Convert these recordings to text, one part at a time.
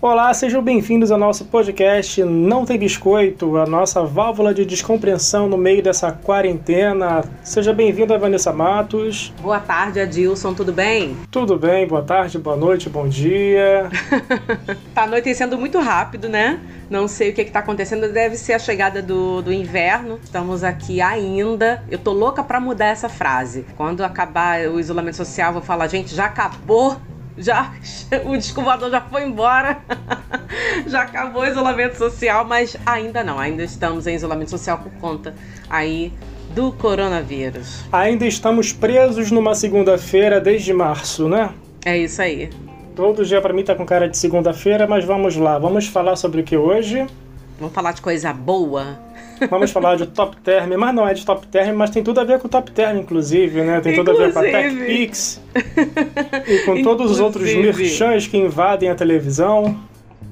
Olá, sejam bem-vindos ao nosso podcast Não Tem Biscoito, a nossa válvula de descompreensão no meio dessa quarentena. Seja bem-vinda, Vanessa Matos. Boa tarde, Adilson, tudo bem? Tudo bem, boa tarde, boa noite, bom dia. tá anoitecendo muito rápido, né? Não sei o que está acontecendo, deve ser a chegada do, do inverno. Estamos aqui ainda. Eu tô louca para mudar essa frase. Quando acabar o isolamento social, vou falar, gente, já acabou já o descovador já foi embora, já acabou o isolamento social, mas ainda não, ainda estamos em isolamento social por conta aí do coronavírus. Ainda estamos presos numa segunda-feira desde março, né? É isso aí. Todo dia para mim tá com cara de segunda-feira, mas vamos lá, vamos falar sobre o que hoje? Vamos falar de coisa boa. Vamos falar de top term, mas não é de top term, mas tem tudo a ver com top term, inclusive, né? Tem tudo inclusive. a ver com a TechPix e com todos os outros merchans que invadem a televisão.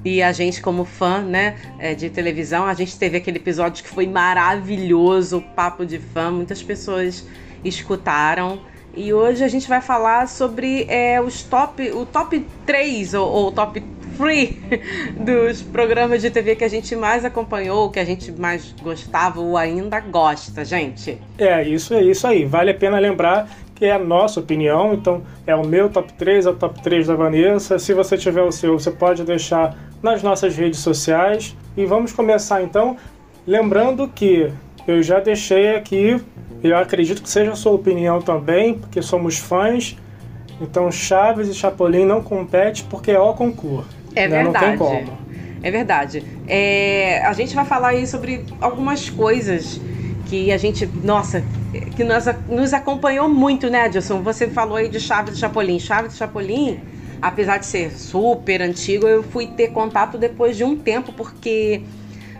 E a gente, como fã, né, é, de televisão, a gente teve aquele episódio que foi maravilhoso, papo de fã, muitas pessoas escutaram. E hoje a gente vai falar sobre é, os top, o top 3 ou, ou top free dos programas de TV que a gente mais acompanhou, que a gente mais gostava ou ainda gosta, gente. É, isso é isso aí. Vale a pena lembrar que é a nossa opinião, então é o meu top 3, é o top 3 da Vanessa. Se você tiver o seu, você pode deixar nas nossas redes sociais. E vamos começar então, lembrando que eu já deixei aqui, eu acredito que seja a sua opinião também, porque somos fãs. Então Chaves e Chapolin não compete porque é o concurso. É né? verdade. Não tem como. É verdade. É, a gente vai falar aí sobre algumas coisas que a gente, nossa, que nós, nos acompanhou muito, né, Adilson? Você falou aí de Chaves de Chapolin. Chaves de Chapolin, apesar de ser super antigo, eu fui ter contato depois de um tempo, porque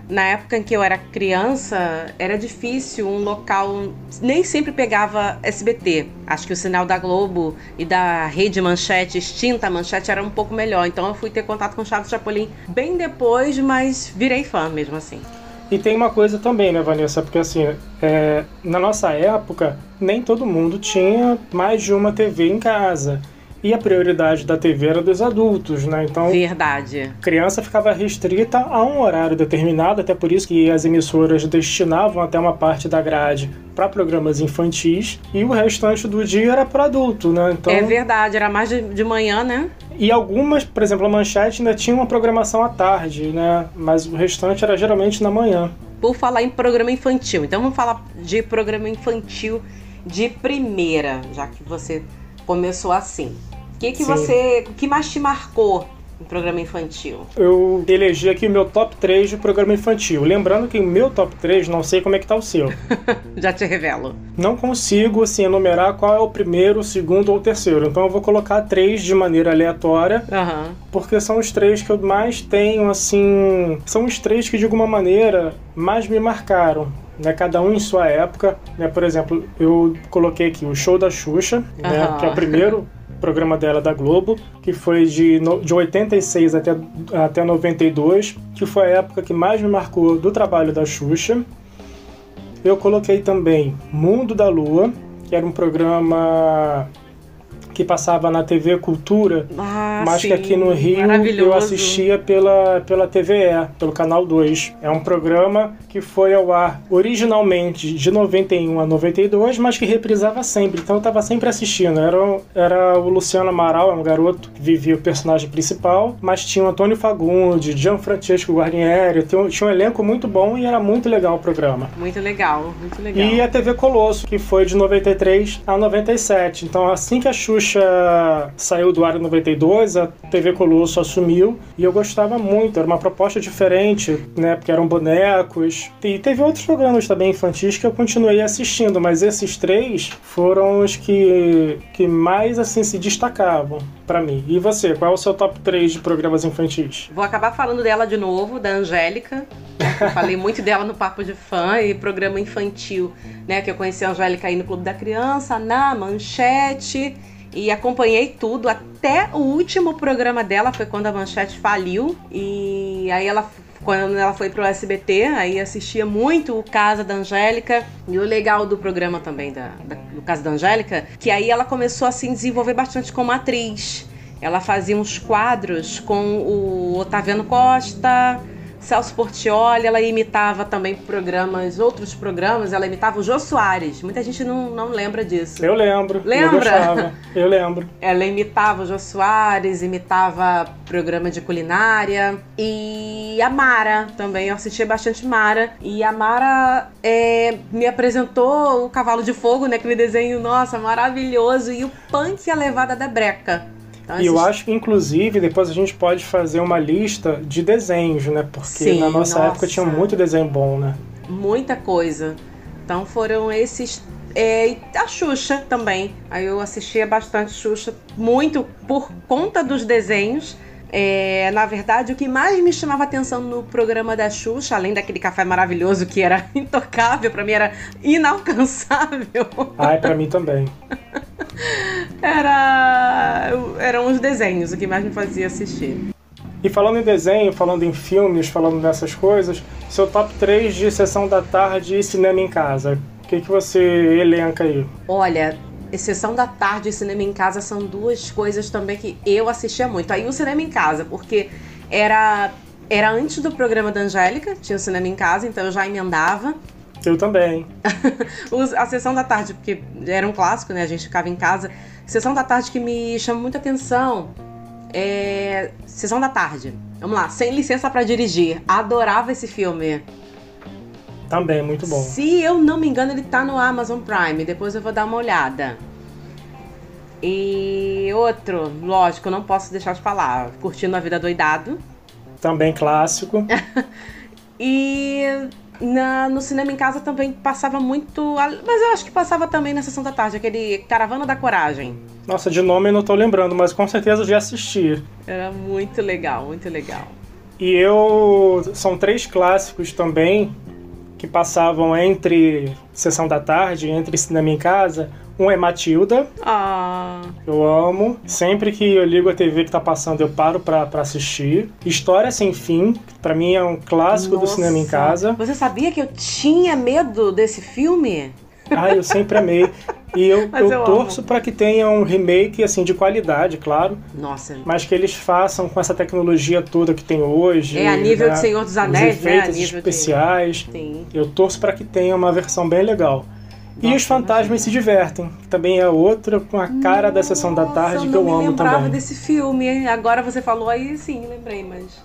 na época em que eu era criança, era difícil um local. Nem sempre pegava SBT. Acho que o sinal da Globo e da rede Manchete, extinta Manchete, era um pouco melhor. Então eu fui ter contato com Chaves Chapolin bem depois, mas virei fã mesmo assim. E tem uma coisa também, né, Vanessa? Porque assim, é, na nossa época, nem todo mundo tinha mais de uma TV em casa e a prioridade da TV era dos adultos, né? Então, verdade. Criança ficava restrita a um horário determinado, até por isso que as emissoras destinavam até uma parte da grade para programas infantis e o restante do dia era para adulto, né? Então, é verdade, era mais de, de manhã, né? E algumas, por exemplo, a Manchete ainda tinha uma programação à tarde, né? Mas o restante era geralmente na manhã. Por falar em programa infantil, então vamos falar de programa infantil de primeira, já que você começou assim. O que, que você. O que mais te marcou em programa infantil? Eu elegi aqui o meu top 3 de programa infantil. Lembrando que o meu top 3, não sei como é que tá o seu. Já te revelo. Não consigo, assim, enumerar qual é o primeiro, o segundo ou o terceiro. Então eu vou colocar três de maneira aleatória. Uhum. Porque são os três que eu mais tenho, assim... São os três que, de alguma maneira, mais me marcaram né, cada um em sua época. Né, por exemplo, eu coloquei aqui o Show da Xuxa, uhum. né, que é o primeiro programa dela da Globo, que foi de, de 86 até, até 92, que foi a época que mais me marcou do trabalho da Xuxa. Eu coloquei também Mundo da Lua, que era um programa que passava na TV Cultura, ah, mas sim, que aqui no Rio eu assistia pela, pela TVE, pelo Canal 2. É um programa que foi ao ar originalmente de 91 a 92, mas que reprisava sempre, então eu estava sempre assistindo. Era, era o Luciano Amaral, é um garoto que vivia o personagem principal, mas tinha o Antônio Fagundes, Gianfrancesco Guarnieri, tinha um elenco muito bom e era muito legal o programa. Muito legal, muito legal. E a TV Colosso, que foi de 93 a 97. Então assim que a Xuxa Xuxa saiu do ar em 92, a TV Colosso assumiu e eu gostava muito. Era uma proposta diferente, né? Porque eram bonecos. E teve outros programas também infantis que eu continuei assistindo, mas esses três foram os que, que mais assim se destacavam para mim. E você, qual é o seu top 3 de programas infantis? Vou acabar falando dela de novo, da Angélica. Eu falei muito dela no Papo de Fã e programa infantil, né? Que eu conheci a Angélica aí no Clube da Criança, na Manchete e acompanhei tudo até o último programa dela foi quando a Manchete faliu e aí ela quando ela foi pro SBT, aí assistia muito o Casa da Angélica. E o legal do programa também, da, da, do Casa da Angélica, que aí ela começou a se desenvolver bastante como atriz. ela fazia uns quadros com o Otaviano Costa, Celso Portioli, ela imitava também programas, outros programas, ela imitava o Jô Soares. Muita gente não, não lembra disso. Eu lembro. Lembra? Eu, eu lembro. Ela imitava o Jô Soares, imitava programa de culinária. E a Mara também, eu assistia bastante Mara. E a Mara é, me apresentou o Cavalo de Fogo, né? Aquele desenho, nossa, maravilhoso. E o Punk e a Levada da Breca. Então, e eu acho que, inclusive, depois a gente pode fazer uma lista de desenhos, né? Porque Sim, na nossa, nossa, época tinha muito desenho bom, né? Muita coisa. Então foram esses. É, a Xuxa também. Aí eu assistia bastante Xuxa, muito por conta dos desenhos. É, na verdade, o que mais me chamava atenção no programa da Xuxa, além daquele café maravilhoso que era intocável, para mim era inalcançável. Ai, para mim também. era eram os desenhos o que mais me fazia assistir. E falando em desenho, falando em filmes, falando dessas coisas, seu top 3 de sessão da tarde e cinema em casa. O que, que você elenca aí? Olha, Sessão da tarde e cinema em casa são duas coisas também que eu assistia muito. Aí o cinema em casa, porque era era antes do programa da Angélica, tinha o cinema em casa, então eu já emendava. Eu também. a sessão da tarde, porque era um clássico, né? A gente ficava em casa. Sessão da tarde que me chama muita atenção é. Sessão da tarde. Vamos lá, Sem Licença para Dirigir. Adorava esse filme. Também, muito bom. Se eu não me engano, ele tá no Amazon Prime. Depois eu vou dar uma olhada. E outro, lógico, não posso deixar de falar. Curtindo a Vida Doidado. Também clássico. e na, no cinema em casa também passava muito. Mas eu acho que passava também na sessão da tarde, aquele Caravana da Coragem. Nossa, de nome eu não tô lembrando, mas com certeza já assisti. Era muito legal, muito legal. E eu. São três clássicos também que passavam entre sessão da tarde, entre cinema em casa. Um é Matilda. Ah. Eu amo. Sempre que eu ligo a TV que tá passando, eu paro pra, pra assistir. História Sem Fim, para mim é um clássico Nossa. do cinema em casa. Você sabia que eu tinha medo desse filme? Ah, eu sempre amei. E eu, eu, eu torço para que tenha um remake assim de qualidade, claro. Nossa. Mas que eles façam com essa tecnologia toda que tem hoje. É a nível né? de Senhor dos Anéis, Os né? efeitos né? especiais. De... Sim. Eu torço para que tenha uma versão bem legal. Nossa, e os fantasmas se divertem, que também é outra com a cara Nossa, da sessão da tarde que eu amo também. Eu lembrava desse filme. Agora você falou aí, sim, lembrei, mas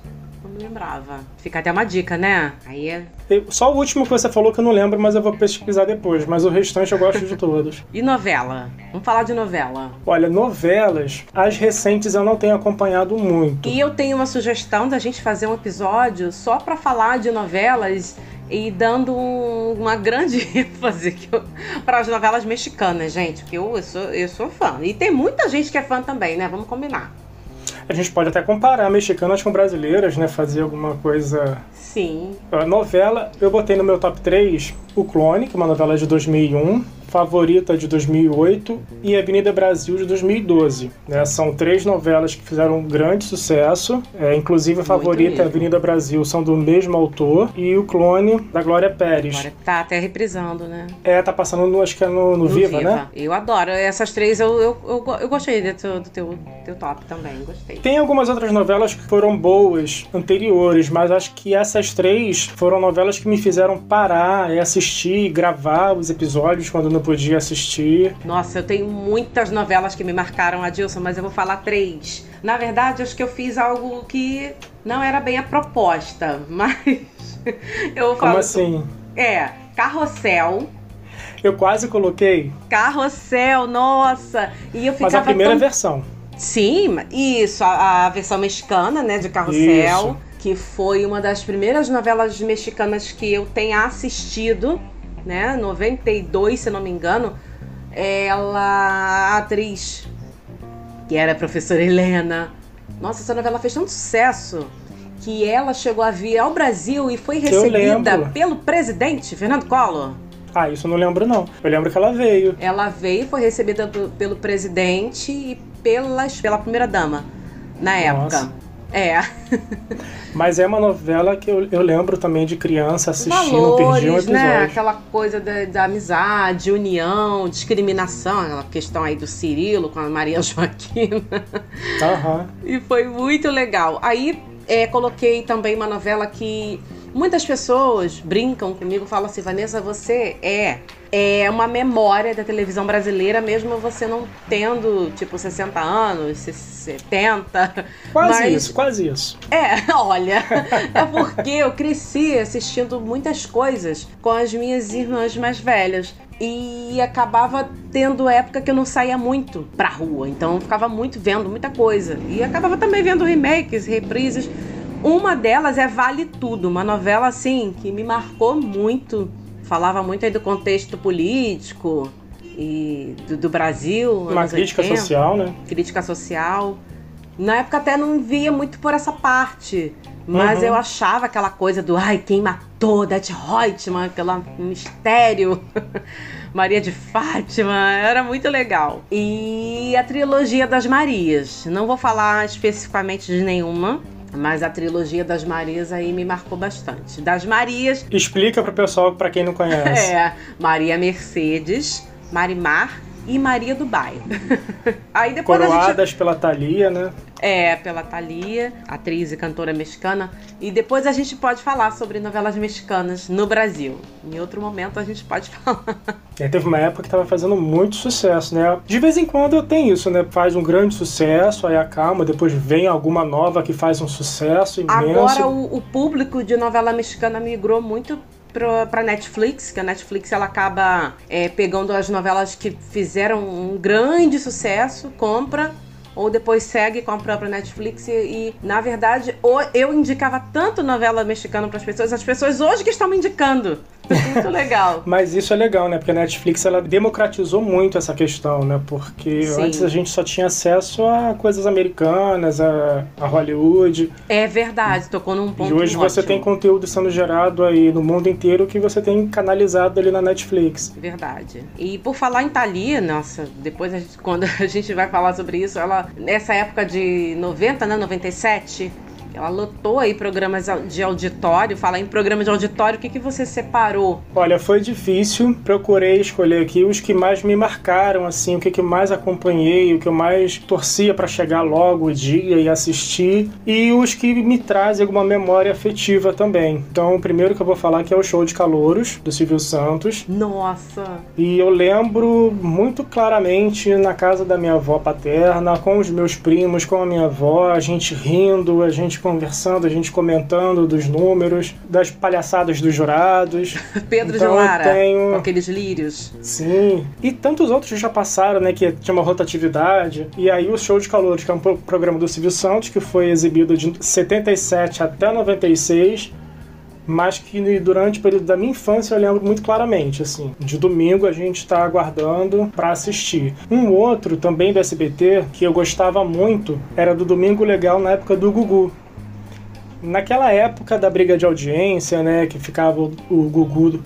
lembrava. Fica até uma dica, né? Aí é. Só o último que você falou que eu não lembro, mas eu vou pesquisar depois. Mas o restante eu gosto de todos. e novela? Vamos falar de novela. Olha, novelas, as recentes eu não tenho acompanhado muito. E eu tenho uma sugestão da gente fazer um episódio só para falar de novelas e dando um, uma grande ênfase para as novelas mexicanas, gente, porque eu, eu, sou, eu sou fã. E tem muita gente que é fã também, né? Vamos combinar. A gente pode até comparar mexicanas com brasileiras, né? Fazer alguma coisa. Sim. A novela, eu botei no meu top 3 O Clone, que é uma novela de 2001 Favorita de 2008 e Avenida Brasil de 2012. Né? São três novelas que fizeram um grande sucesso. É, inclusive a Favorita e Avenida Brasil são do mesmo autor e o Clone da Glória Pérez. Glória tá até reprisando, né? É, tá passando no, acho que é no, no, no Viva, Viva, né? Eu adoro. Essas três eu, eu, eu, eu gostei do teu, do teu, teu top também, gostei. Tem algumas outras novelas que foram boas anteriores, mas acho que essas três foram novelas que me fizeram parar e assistir, gravar os episódios quando não podia assistir. Nossa, eu tenho muitas novelas que me marcaram, Adilson, mas eu vou falar três. Na verdade, acho que eu fiz algo que não era bem a proposta, mas eu vou falar. Como assim? É, Carrossel. Eu quase coloquei. Carrossel, nossa! E eu ficava Mas a primeira tão... versão. Sim, isso, a, a, versão mexicana, né, de Carrossel, isso. que foi uma das primeiras novelas mexicanas que eu tenha assistido né? 92, se não me engano. Ela, a atriz, que era a professora Helena. Nossa, essa novela fez tanto sucesso que ela chegou a vir ao Brasil e foi recebida pelo presidente Fernando Collor. Ah, isso eu não lembro não. Eu lembro que ela veio. Ela veio, foi recebida pelo presidente e pela, pela primeira dama na época. É. Mas é uma novela que eu, eu lembro também de criança assistindo, Valores, perdi um episódio. né? Aquela coisa da, da, amizade, união, discriminação, aquela questão aí do Cirilo com a Maria Joaquina. Uhum. E foi muito legal. Aí é, coloquei também uma novela que muitas pessoas brincam comigo, falam assim, Vanessa, você é é uma memória da televisão brasileira, mesmo você não tendo, tipo, 60 anos, 70. Quase mas... isso, quase isso. É, olha, é porque eu cresci assistindo muitas coisas com as minhas irmãs mais velhas. E acabava tendo época que eu não saía muito pra rua, então eu ficava muito vendo muita coisa. E acabava também vendo remakes, reprises. Uma delas é Vale Tudo, uma novela assim que me marcou muito falava muito aí do contexto político e do, do Brasil. Uma crítica 80, social, né? Crítica social. Na época até não via muito por essa parte. Mas uhum. eu achava aquela coisa do ai, quem matou Dete Reutemann, aquele mistério. Maria de Fátima, era muito legal. E a trilogia das Marias. Não vou falar especificamente de nenhuma, mas a trilogia das Marias aí me marcou bastante. Das Marias. Explica pro pessoal, para quem não conhece. É, Maria Mercedes, Marimar e Maria do Bairro. aí depois Coroadas gente... pela Thalia, né? É, pela Thalia, atriz e cantora mexicana. E depois a gente pode falar sobre novelas mexicanas no Brasil. Em outro momento a gente pode falar. É, teve uma época que estava fazendo muito sucesso, né? De vez em quando tem isso, né? Faz um grande sucesso, aí acalma, depois vem alguma nova que faz um sucesso imenso. Agora o, o público de novela mexicana migrou muito para Netflix, que a Netflix ela acaba é, pegando as novelas que fizeram um grande sucesso, compra ou depois segue com a própria Netflix e, e na verdade, eu indicava tanto novela mexicana para as pessoas, as pessoas hoje que estão me indicando. Muito legal. Mas isso é legal, né? Porque a Netflix ela democratizou muito essa questão, né? Porque Sim. antes a gente só tinha acesso a coisas americanas, a, a Hollywood. É verdade, tocou num ponto. E hoje ótimo. você tem conteúdo sendo gerado aí no mundo inteiro que você tem canalizado ali na Netflix. Verdade. E por falar em Thalia, nossa, depois a gente, quando a gente vai falar sobre isso, ela nessa época de 90, né, 97, ela lotou aí programas de auditório. Fala em programa de auditório, o que, que você separou? Olha, foi difícil. Procurei escolher aqui os que mais me marcaram, assim, o que, que mais acompanhei, o que eu mais torcia para chegar logo o dia e assistir, e os que me trazem alguma memória afetiva também. Então, o primeiro que eu vou falar que é o Show de Calouros, do Silvio Santos. Nossa! E eu lembro muito claramente na casa da minha avó paterna, com os meus primos, com a minha avó, a gente rindo, a gente conversando, a gente comentando dos números, das palhaçadas dos jurados. Pedro então, de Lara, tenho... com aqueles lírios. Sim. E tantos outros já passaram, né, que tinha uma rotatividade. E aí o Show de Calores, que é um programa do Silvio Santos, que foi exibido de 77 até 96, mas que durante o período da minha infância eu lembro muito claramente, assim. De domingo a gente está aguardando para assistir. Um outro também do SBT que eu gostava muito era do Domingo Legal na época do Gugu, naquela época da briga de audiência, né, que ficava o, o Gugu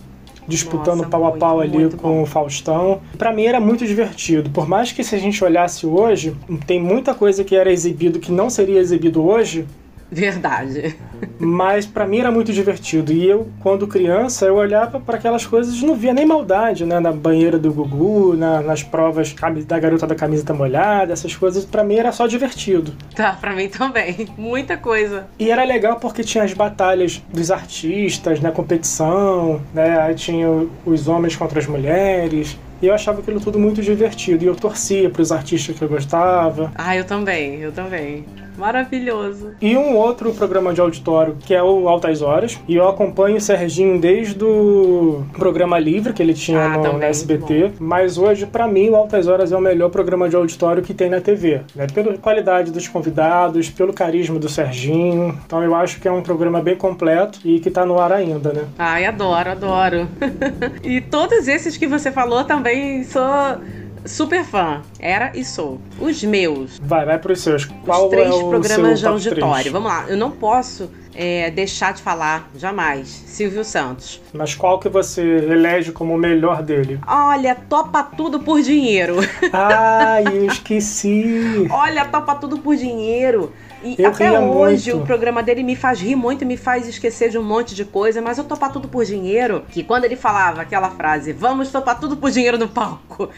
disputando Nossa, pau a pau ali com bom. o Faustão. Para mim era muito divertido. Por mais que se a gente olhasse hoje, tem muita coisa que era exibido que não seria exibido hoje, Verdade. Mas para mim era muito divertido. E eu, quando criança, eu olhava para aquelas coisas e não via nem maldade, né? Na banheira do Gugu, na, nas provas da garota da camisa molhada, essas coisas. para mim era só divertido. Tá, pra mim também. Muita coisa. E era legal porque tinha as batalhas dos artistas, né? Competição, né? Aí tinha os homens contra as mulheres. E eu achava aquilo tudo muito divertido. E eu torcia para os artistas que eu gostava. Ah, eu também, eu também. Maravilhoso. E um outro programa de auditório que é o Altas Horas. E eu acompanho o Serginho desde o programa livre que ele tinha ah, no, também, SBT. Mas hoje, para mim, o Altas Horas é o melhor programa de auditório que tem na TV. Né? Pela qualidade dos convidados, pelo carisma do Serginho. Então eu acho que é um programa bem completo e que tá no ar ainda, né? Ai, adoro, adoro. e todos esses que você falou também sou super fã. Era e sou. Os meus. Vai, vai pros seus. Qual Os três é programas de auditório. Vamos lá. Eu não posso é, deixar de falar, jamais. Silvio Santos. Mas qual que você elege como o melhor dele? Olha, topa tudo por dinheiro. Ah, eu esqueci. Olha, topa tudo por dinheiro. E Eu até hoje muito. o programa dele me faz rir muito, me faz esquecer de um monte de coisa, mas eu topar tudo por dinheiro. Que quando ele falava aquela frase, vamos topar tudo por dinheiro no palco.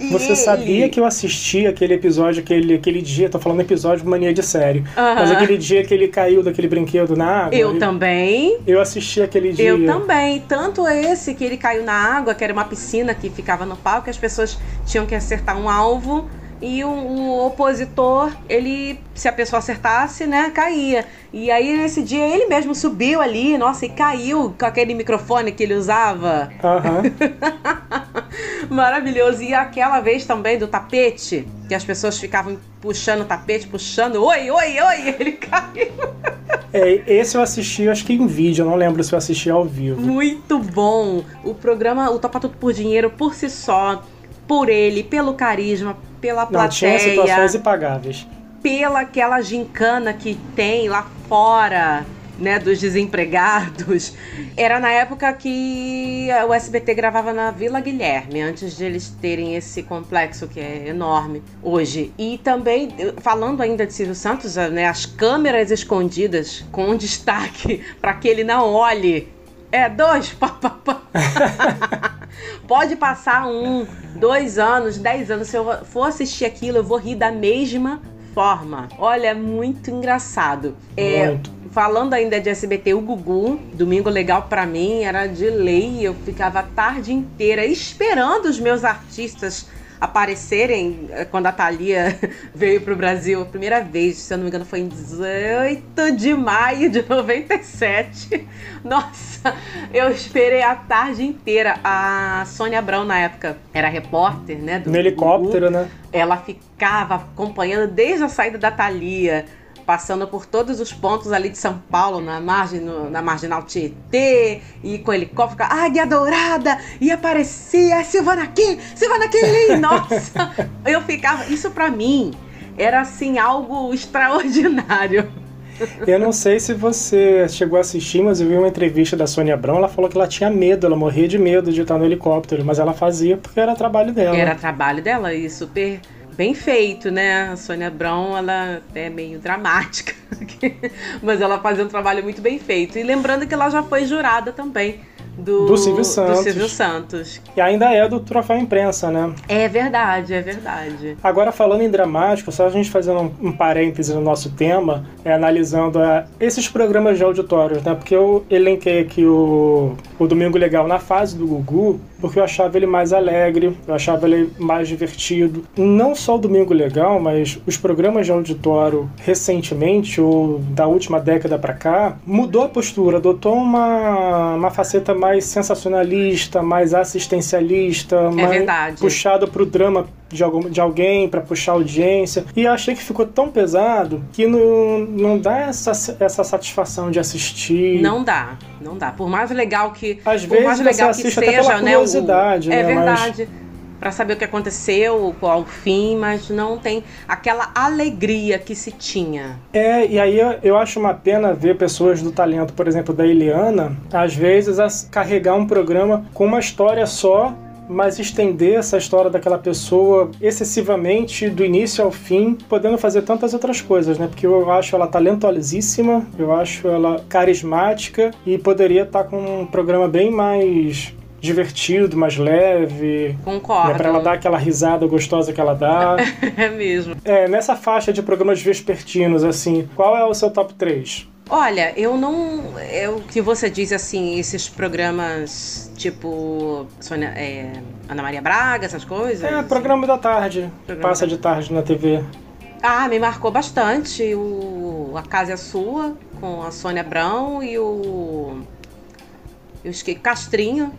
E Você sabia que eu assisti aquele episódio, aquele, aquele dia, tô falando episódio mania de sério, Aham. mas aquele dia que ele caiu daquele brinquedo na água. Eu também. Eu assisti aquele dia. Eu também. Tanto esse que ele caiu na água, que era uma piscina que ficava no palco, que as pessoas tinham que acertar um alvo. E o, o opositor, ele, se a pessoa acertasse, né, caía. E aí, nesse dia, ele mesmo subiu ali, nossa, e caiu com aquele microfone que ele usava. Aham. Maravilhoso. E aquela vez também do tapete, que as pessoas ficavam puxando o tapete, puxando, oi, oi, oi, ele caiu. É, esse eu assisti, acho que em vídeo, eu não lembro se eu assisti ao vivo. Muito bom. O programa, o Topa Tudo por Dinheiro, por si só, por ele, pelo carisma, pela Não, tinha plateia, situações impagáveis. pela aquela gincana que tem lá fora, né, dos desempregados. Era na época que o SBT gravava na Vila Guilherme, antes de eles terem esse complexo que é enorme hoje. E também, falando ainda de Silvio Santos, né, as câmeras escondidas com destaque para que ele não olhe. É, dois, pá, pá, pá. Pode passar um, dois anos, dez anos. Se eu for assistir aquilo, eu vou rir da mesma forma. Olha, é muito engraçado. É, Muito. Falando ainda de SBT, o Gugu, Domingo Legal pra mim era de lei. Eu ficava a tarde inteira esperando os meus artistas aparecerem eh, quando a Thalia veio pro Brasil a primeira vez, se eu não me engano, foi em 18 de maio de 97. Nossa, eu esperei a tarde inteira. A Sônia Abrão, na época, era repórter, né? Do No helicóptero, né? ela ficava acompanhando desde a saída da Thalia, passando por todos os pontos ali de São Paulo, na margem, no- na marginal Tietê, e com o helicóptero, Águia Dourada, e aparecia, "É Silvana aqui, Silvana aqui, nossa! Eu ficava, isso pra mim era assim, algo extraordinário. Eu não sei se você chegou a assistir, mas eu vi uma entrevista da Sônia Abrão. Ela falou que ela tinha medo, ela morria de medo de estar no helicóptero, mas ela fazia porque era trabalho dela. Era trabalho dela e super bem feito, né? A Sônia Brown, ela é meio dramática, mas ela fazia um trabalho muito bem feito. E lembrando que ela já foi jurada também do, Do Silvio Santos. do Silvio Santos. E ainda é do Troféu Imprensa, né? É verdade, é verdade. Agora, falando em dramático, só a gente fazendo um, um parêntese no nosso tema, é analisando a- esses programas de auditórios, né? Porque eu elenquei aqui o, o Domingo Legal na fase do Gugu, porque eu achava ele mais alegre, eu achava ele mais divertido. Não só o Domingo Legal, mas os programas de auditório recentemente, ou da última década pra cá, mudou a postura, adotou uma, uma faceta mais sensacionalista, mais assistencialista, mais verdade. puxado pro drama de, algum, de alguém para puxar audiência. E eu achei que ficou tão pesado que não, não dá essa, essa satisfação de assistir. Não dá, não dá. Por mais legal que, Às por vezes mais você legal que seja, né? o- curiosidade, é né? Mas- verdade. Pra saber o que aconteceu, qual o fim, mas não tem aquela alegria que se tinha. É, e aí eu, eu acho uma pena ver pessoas do talento, por exemplo, da Eliana, às vezes as- carregar um programa com uma história só, mas estender essa história daquela pessoa excessivamente do início ao fim, podendo fazer tantas outras coisas, né? Porque eu acho ela talentosíssima, eu acho ela carismática e poderia estar com um programa bem mais divertido, mais leve, Concordo. né? Pra ela dar aquela risada gostosa que ela dá. É mesmo. É, nessa faixa de programas vespertinos, assim, qual é o seu top 3? Olha, eu não. É o que você diz assim, esses programas tipo Sônia, é, Ana Maria Braga, essas coisas. É, programa da tarde. Programa Passa da- de tarde na TV. Ah, me marcou bastante o A Casa é Sua, com a Sônia Abrão e o. Eu esqueci, Castrinho,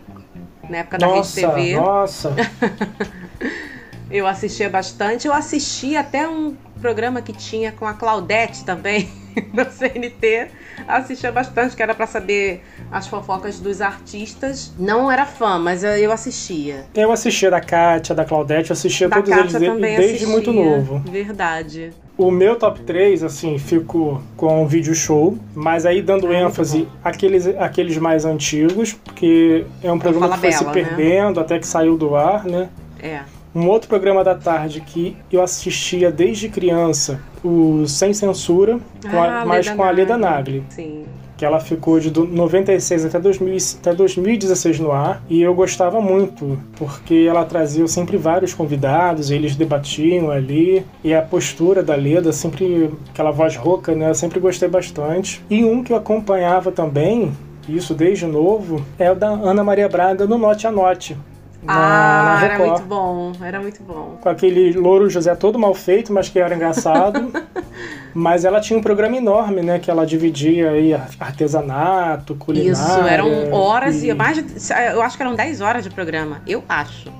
na época da Rede Nossa, TV. nossa. Eu assistia bastante. Eu assisti até um programa que tinha com a Claudete também, no CNT. Assistia bastante, que era pra saber as fofocas dos artistas. Não era fã, mas eu- assistia. Eu assistia da Kátia, da Claudete, eu assistia Da todos Kátia eles desde assistia. muito novo. Verdade. O meu top 3, assim, fico com o vídeo show, mas aí dando ah, ênfase àqueles, àqueles mais antigos, porque é um programa que foi se né? perdendo né? até que saiu do ar, né? É. Um outro programa da tarde que eu assistia desde criança, o Sem Censura, com ah, a, mas com a Leda Nagli. Sim que ela ficou de 96 até, 2000, até 2016 no ar, e eu gostava muito, porque ela trazia sempre vários convidados, eles debatiam ali, e a postura da Leda, sempre aquela voz rouca, né, eu sempre gostei bastante. E um que eu acompanhava também, isso desde novo, é o da Ana Maria Braga no Note a Note. Ah, era muito bom, era muito bom. Com aquele louro José todo mal feito, mas que era engraçado. mas ela tinha um programa enorme, né? Que ela dividia aí artesanato, culinária. Isso, eram horas e, e mais de, Eu acho que eram 10 horas de programa, eu acho.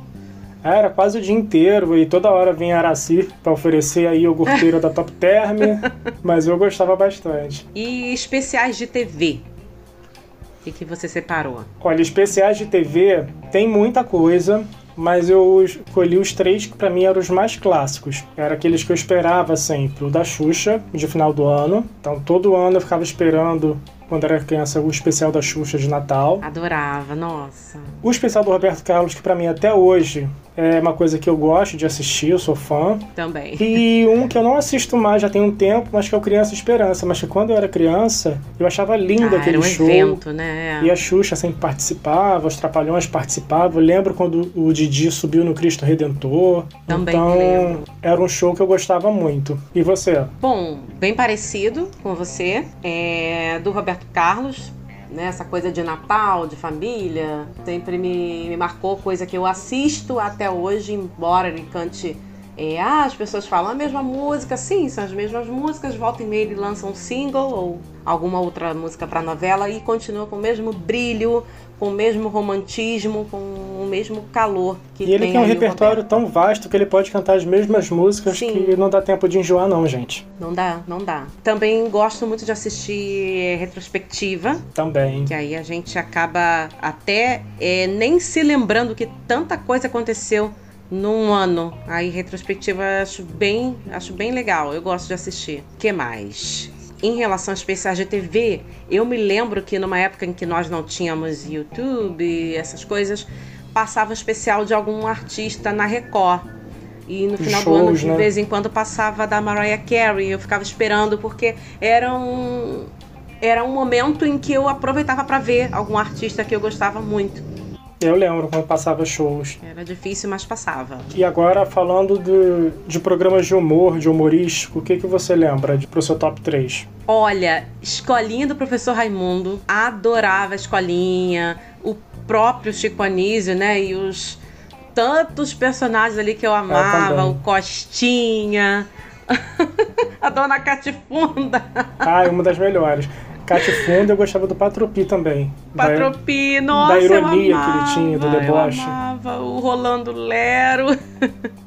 Era quase o dia inteiro e toda hora vinha Araci para oferecer aí iogurteira da Top Term, mas eu gostava bastante. E especiais de TV? Que, que você separou? Olha, especiais de TV tem muita coisa, mas eu escolhi os três que para mim eram os mais clássicos. Era aqueles que eu esperava sempre. O da Xuxa, de final do ano. Então todo ano eu ficava esperando quando era criança, o especial da Xuxa de Natal. Adorava, nossa. O especial do Roberto Carlos, que para mim até hoje é uma coisa que eu gosto de assistir, eu sou fã. Também. E um que eu não assisto mais já tem um tempo, mas que é o Criança Esperança. Mas que quando eu era criança, eu achava lindo ah, aquele era um show. Evento, né? E a Xuxa sempre participava, os Trapalhões participavam. Eu lembro quando o Didi subiu no Cristo Redentor. Também então, lembro. era um show que eu gostava muito. E você? Bom, bem parecido com você. É do Roberto Carlos né? Essa coisa de Natal, de família, sempre me, me marcou, coisa que eu assisto até hoje, embora ele cante. É, ah, as pessoas falam a mesma música, sim, são as mesmas músicas, volta e meia ele lança um single ou alguma outra música para novela e continua com o mesmo brilho, com o mesmo romantismo, com o mesmo calor que E ele tem, tem um repertório tão vasto que ele pode cantar as mesmas músicas Sim. que não dá tempo de enjoar não, gente. Não dá, não dá. Também gosto muito de assistir retrospectiva. Também. Que aí a gente acaba até é, nem se lembrando que tanta coisa aconteceu num ano. Aí retrospectiva acho bem, acho bem legal. Eu gosto de assistir. Que mais? Em relação a especiais de TV, eu me lembro que numa época em que nós não tínhamos YouTube, essas coisas, passava especial de algum artista na Record. E no final Shows, do ano, de né? vez em quando, passava da Mariah Carey. Eu ficava esperando porque era um, era um momento em que eu aproveitava para ver algum artista que eu gostava muito. Eu lembro quando passava shows. Era difícil, mas passava. E agora, falando de, de programas de humor, de humorístico, o que, que você lembra de, pro seu top 3? Olha, Escolinha do Professor Raimundo. Adorava a Escolinha. O próprio Chico Anísio, né? E os tantos personagens ali que eu amava. Eu o Costinha. a Dona Catifunda. Ah, é uma das melhores. Catifunda eu gostava do Patropi também. Patropi, da, nossa, Da ironia que ele tinha, do deboche. Eu amava o Rolando Lero.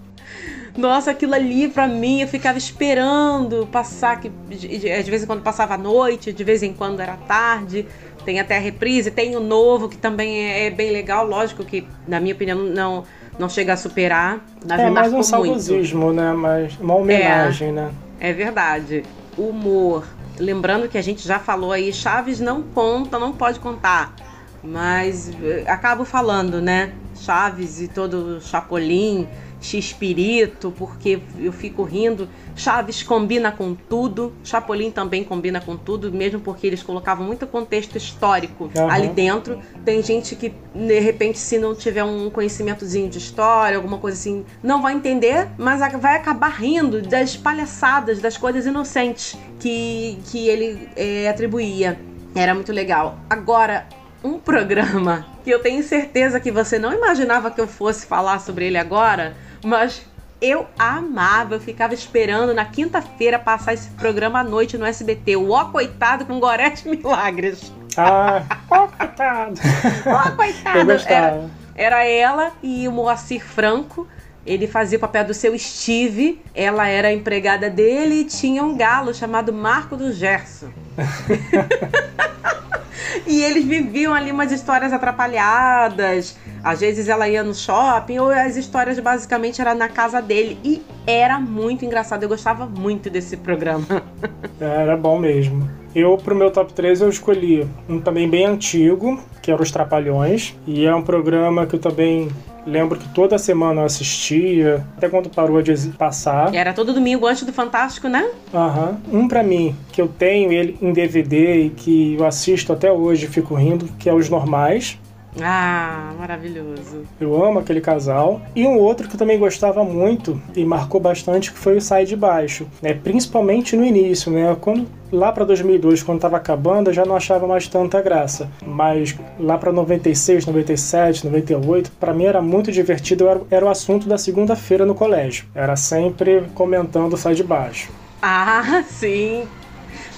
Nossa, aquilo ali pra mim, eu ficava esperando passar, que de vez em quando passava a noite, de vez em quando era tarde. Tem até a reprise, tem o novo, que também é, é bem legal. Lógico que, na minha opinião, não, não chega a superar. Mas é mais um saudosismo, né? Mas uma homenagem, é, né? É verdade. Humor, lembrando que a gente já falou aí, Chaves não conta, não pode contar. Mas eh, acabo falando, né? Chaves e todo o Chapolin X-Espírito, porque eu fico rindo. Chaves combina com tudo, Chapolin também combina com tudo, mesmo porque eles colocavam muito contexto histórico uhum. ali dentro. Tem gente que, de repente, se não tiver um conhecimentozinho de história, alguma coisa assim, não vai entender, mas vai acabar rindo das palhaçadas, das coisas inocentes que, que ele é, atribuía. Era muito legal. Agora, um programa que eu tenho certeza que você não imaginava que eu fosse falar sobre ele agora mas eu amava, eu ficava esperando na quinta-feira passar esse programa à noite no SBT. O Ó Coitado com Gorete Milagres. Ah, ó coitado. Ó coitado. Era, era ela e o Moacir Franco. Ele fazia o papel do seu Steve, ela era empregada dele e tinha um galo chamado Marco do Gerson. e eles viviam ali umas histórias atrapalhadas. Às vezes ela ia no shopping, ou as histórias basicamente eram na casa dele. E era muito engraçado. Eu gostava muito desse programa. Era bom mesmo. Eu, pro meu top 3, eu escolhi um também bem antigo, que era Os Trapalhões. E é um programa que eu também lembro que toda semana eu assistia, até quando parou de passar. Era todo domingo antes do Fantástico, né? Aham. Uhum. Um para mim, que eu tenho ele em DVD e que eu assisto até hoje e fico rindo, que é Os Normais. Ah, maravilhoso. Eu amo aquele casal. E um outro que eu também gostava muito e marcou bastante que foi o Sai de Baixo, né? Principalmente no início, né? Quando lá para 2002, quando estava acabando, eu já não achava mais tanta graça. Mas lá para 96, 97, 98, para mim era muito divertido, era, era o assunto da segunda-feira no colégio. Era sempre comentando o Sai de Baixo. Ah, sim.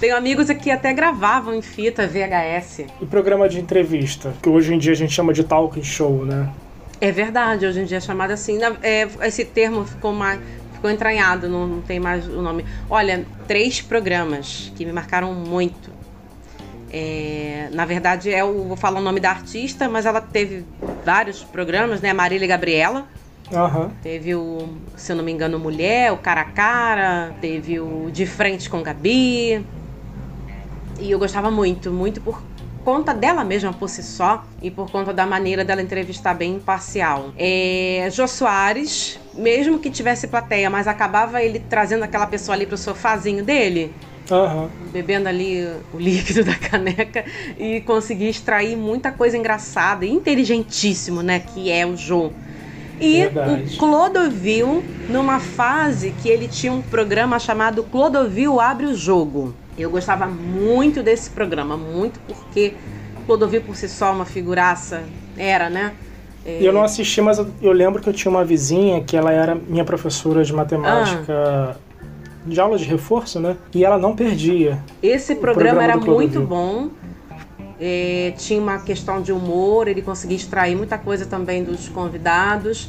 Tenho amigos que até gravavam em fita VHS. E programa de entrevista, que hoje em dia a gente chama de talk show, né? É verdade, hoje em dia é chamado assim. É, esse termo ficou mais, ficou entranhado, não, não, tem mais o nome. Olha, três programas que me marcaram muito. É, na verdade, é o, vou falar o nome da artista, mas ela teve vários programas, né? Marília Gabriela. Uhum. Teve o, se eu não me engano, Mulher, o Cara a Cara, teve o De Frente com Gabi. E eu gostava muito, muito por conta dela mesma por si só e por conta da maneira dela entrevistar bem imparcial. É, Jô Soares, mesmo que tivesse plateia, mas acabava ele trazendo aquela pessoa ali pro sofazinho dele. Uhum. Bebendo ali o líquido da caneca e conseguir extrair muita coisa engraçada e inteligentíssimo, né? Que é o Jô. E Verdade. o Clodovil, numa fase que ele tinha um programa chamado Clodovil Abre o Jogo. Eu gostava muito desse programa, muito porque Clodovil por si só é uma figuraça era, né? É... Eu não assisti, mas eu, lembro que eu tinha uma vizinha que ela era minha professora de matemática. Ah. De aula de reforço, né? E ela não perdia. Esse programa, programa era muito bom. É, tinha uma questão de humor, ele conseguia extrair muita coisa também dos convidados.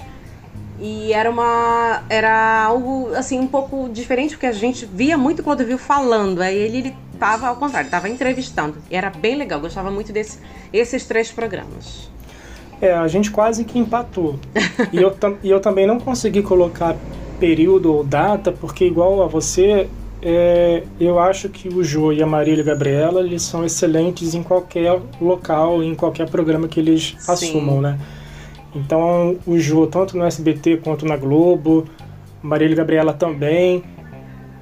E era uma. Era algo assim, um pouco diferente, porque a gente via muito Clodovil falando. Aí ele, ele tava ao contrário, estava entrevistando. E era bem legal, gostava muito desses esses três programas. É, a gente quase que empatou. e, eu, e eu também não consegui colocar período ou data, porque igual a você, é, eu acho que o Jô e a Marília Gabriela, eles são excelentes em qualquer local, em qualquer programa que eles Sim. assumam, né? Então, o Jô, tanto no SBT quanto na Globo, Marília Gabriela também.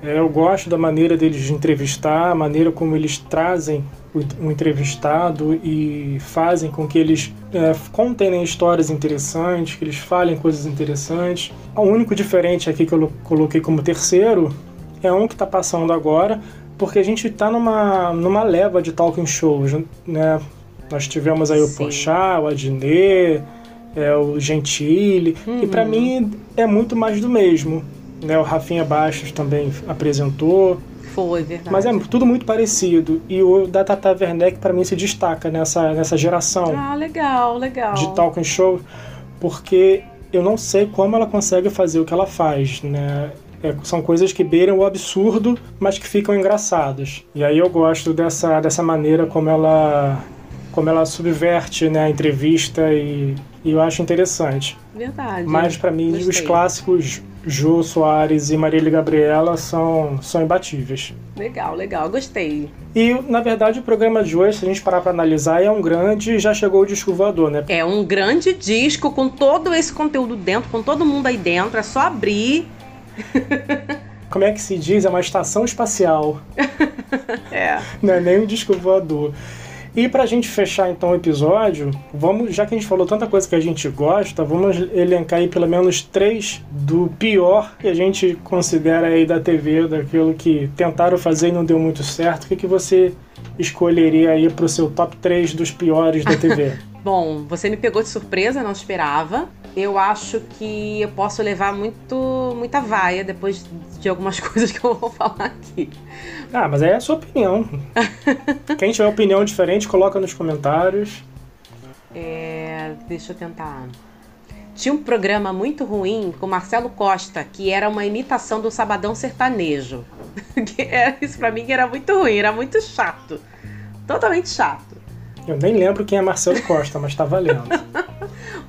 É, eu gosto da maneira deles de entrevistar, a maneira como eles trazem o, entrevistado e fazem com que eles é, contem né, histórias interessantes, que eles falem coisas interessantes. O único diferente aqui que eu coloquei como terceiro é um que está passando agora, porque a gente está numa, numa leva de talking shows, né? Nós tivemos aí Sim. o Pochá, o Adnet, é o Gentili, uhum. e para mim é muito mais do mesmo. Né? O Rafinha Bastos também apresentou. Foi, verdade. Mas é tudo muito parecido. E o da Tata Werneck, para mim, se destaca nessa, nessa geração. Ah, legal, legal. De talk show, porque eu não sei como ela consegue fazer o que ela faz, né? É, são coisas que beiram o absurdo, mas que ficam engraçadas. E aí eu gosto dessa, dessa maneira como ela como ela subverte né, a entrevista e, e eu acho interessante. Verdade. Mas para mim Gostei. os clássicos Jô Soares e Marília Gabriela são, são imbatíveis. Legal, legal, gostei. E, na verdade, o programa de hoje, se a gente parar para analisar, é um grande. Já chegou o disco voador, né? É um grande disco com todo esse conteúdo dentro, com todo mundo aí dentro. É só abrir. Como é que se diz? É uma estação espacial. é. Não é nem um disco voador. E pra gente fechar então o episódio, vamos, já que a gente falou tanta coisa que a gente gosta, vamos elencar aí pelo menos três do pior que a gente considera aí da TV, daquilo que tentaram fazer e não deu muito certo. O que, que você escolheria aí pro seu top 3 dos piores da TV? Bom, você me pegou de surpresa, não esperava. Eu acho que eu posso levar muito, muita vaia depois de algumas coisas que eu vou falar aqui. Ah, mas é a sua opinião. Quem tiver opinião diferente, coloca nos comentários. É, deixa eu tentar. Tinha um programa muito ruim com Marcelo Costa, que era uma imitação do Sabadão Sertanejo. que era, isso pra mim era muito ruim, era muito chato. Totalmente chato. Eu nem lembro quem é Marcelo Costa, mas tá valendo.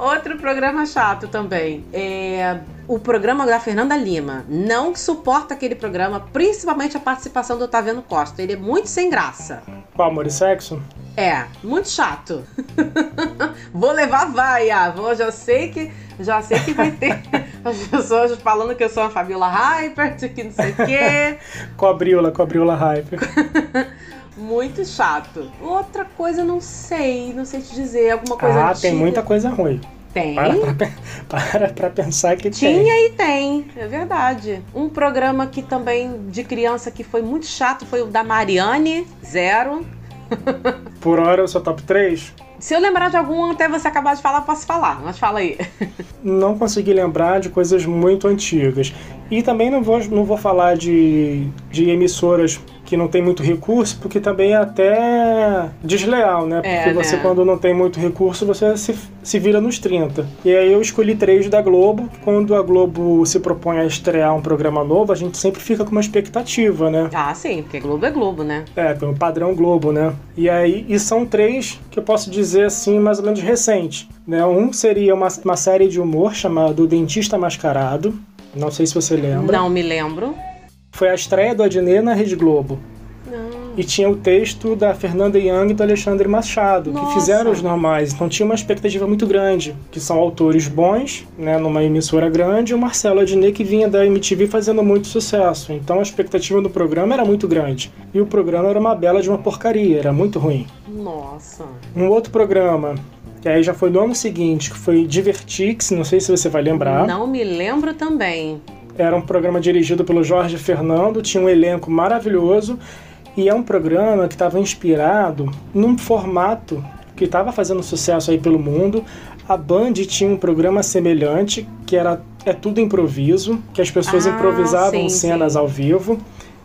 Outro programa chato também. É o programa da Fernanda Lima. Não suporta aquele programa, principalmente a participação do Otaviano Costa. Ele é muito sem graça. Qual, Amor e Sexo? É, muito chato. Vou levar vaia. Vou, já sei que já sei que vai ter as pessoas falando que eu sou a Fabiola Hyper, que não sei o quê. Cobriola, cobriola Hyper. Muito chato. Outra coisa, não sei, não sei te dizer. Alguma coisa Ah, antiga. tem muita coisa ruim. Tem. Para pra, para pra pensar que Tinha tem. Tinha e tem, é verdade. Um programa que também de criança que foi muito chato foi o da Mariane, zero. Por hora, o seu top 3? Se eu lembrar de algum até você acabar de falar, posso falar. Mas fala aí. Não consegui lembrar de coisas muito antigas. E também não vou, não vou falar de, de emissoras que não tem muito recurso, porque também é até desleal, né? É, porque né? você, quando não tem muito recurso, você se, se vira nos 30. E aí eu escolhi três da Globo. Quando a Globo se propõe a estrear um programa novo, a gente sempre fica com uma expectativa, né? Ah, sim, porque Globo é Globo, né? É, pelo padrão Globo, né? E aí, e são três que eu posso dizer assim, mais ou menos recente. Né? Um seria uma, uma série de humor chamado Dentista Mascarado. Não sei se você lembra. Não me lembro. Foi a estreia do Adnet na Rede Globo. Não. E tinha o texto da Fernanda Young e do Alexandre Machado, Nossa. que fizeram os normais. Então tinha uma expectativa muito grande, que são autores bons, né, numa emissora grande, e o Marcelo Adnet que vinha da MTV fazendo muito sucesso. Então a expectativa do programa era muito grande. E o programa era uma bela de uma porcaria, era muito ruim. Nossa. Um outro programa, que aí já foi no ano seguinte, que foi Divertix, não sei se você vai lembrar. Não me lembro também. Era um programa dirigido pelo Jorge Fernando, tinha um elenco maravilhoso e é um programa que estava inspirado num formato que estava fazendo sucesso aí pelo mundo. A Band tinha um programa semelhante, que era é tudo improviso, que as pessoas Ah, improvisavam sim, cenas sim. ao vivo.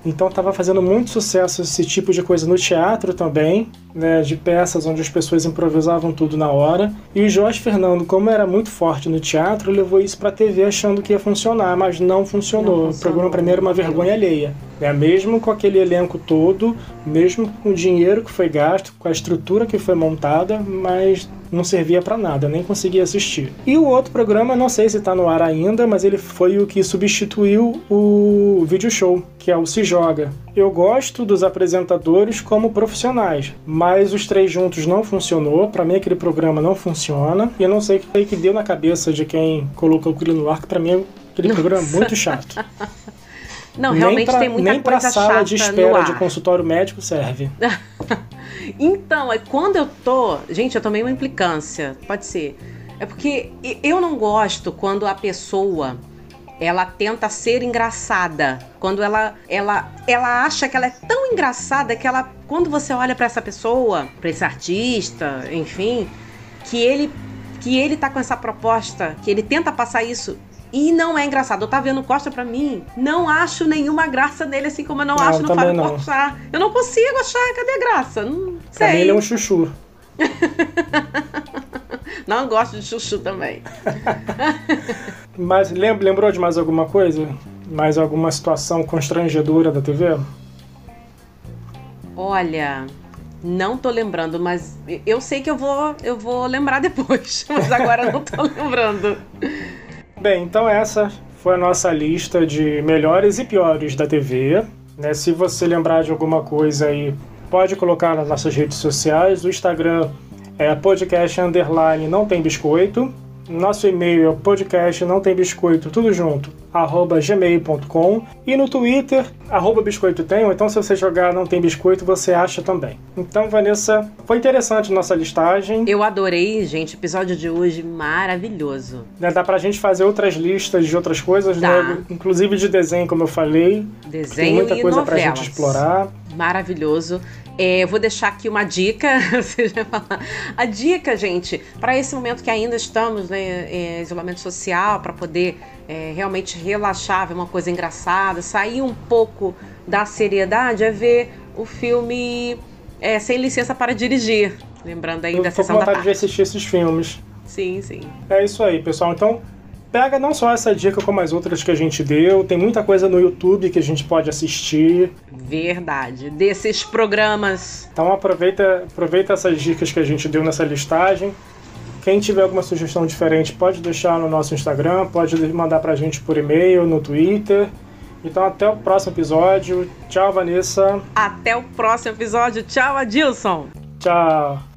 Então estava fazendo muito sucesso esse tipo de coisa no teatro também, né, de peças onde as pessoas improvisavam tudo na hora. E o Jorge Fernando, como era muito forte no teatro, levou isso para a TV achando que ia funcionar, mas não funcionou. Não O programa funcionou. para mim era uma vergonha alheia. Né? Mesmo com aquele elenco todo, mesmo com o dinheiro que foi gasto, com a estrutura que foi montada, mas não servia para nada, nem conseguia assistir. E o outro programa, não sei se está no ar ainda, mas ele foi o que substituiu o vídeo show, que é o Se Joga. Eu gosto dos apresentadores como profissionais, mas os três juntos não funcionou. Para mim aquele programa não funciona. E eu não sei o que que deu na cabeça de quem colocou aquilo no ar, que para mim aquele programa é muito chato. Não, nem realmente pra, tem muita nem coisa pra sala de espera de consultório médico serve. Então, é quando eu tô. Gente, eu tomei uma implicância. Pode ser. É porque eu não gosto quando a pessoa ela tenta ser engraçada. Quando ela, ela, ela acha que ela é tão engraçada que ela. Quando você olha pra essa pessoa, pra esse artista, enfim, que ele. Que ele tá com essa proposta, que ele tenta passar isso e não é engraçado. Eu tava vendo Costa pra mim, não acho nenhuma graça nele, assim como eu não, Não, acho no Fábio não. Porchat. Eu não consigo achar, cadê a graça? Não Pra sei. ele é um chuchu. Não gosto de chuchu também. Mas lem- lembrou de mais alguma coisa? Mais alguma situação constrangedora da TV? Olha, não tô lembrando, mas eu sei que eu vou, eu vou lembrar depois, mas agora não tô lembrando. Bem, então essa foi a nossa lista de melhores e piores da TV. né? Se você lembrar de alguma coisa aí, pode colocar nas nossas redes sociais. O Instagram é podcast underline não tem biscoito. Nosso e-mail é podcast não tem biscoito, tudo junto, arroba gmail.com. E no Twitter, arroba biscoito tem, ou então se você jogar não tem biscoito, você acha também. Então, Vanessa, foi interessante nossa listagem. Eu adorei, gente, episódio de hoje maravilhoso. Né, Dá pra gente fazer outras listas de outras coisas, Dá. né? inclusive de desenho, como eu falei. Tem Desenho muita e coisa novelas. pra gente explorar. Maravilhoso. É, eu vou deixar aqui uma dica. Você já falar. A dica, gente, para esse momento que ainda estamos né, em isolamento social, para poder é, realmente relaxar, ver uma coisa engraçada, sair um pouco da seriedade, é ver o filme é, Sem Licença para Dirigir. Lembrando aí Eu da tô com sessão da vontade de tarde. assistir esses filmes. Sim, sim. É isso aí, pessoal. Então, pega não só essa dica como as outras que a gente deu, tem muita coisa no YouTube que a gente pode assistir. Verdade. Desses programas. Então aproveita, aproveita essas dicas que a gente deu nessa listagem. Quem tiver alguma sugestão diferente pode deixar no nosso Instagram, pode mandar pra gente por e-mail, no Twitter. Então até o próximo episódio. Tchau, Vanessa. Até o próximo episódio. Tchau, Adilson. Tchau.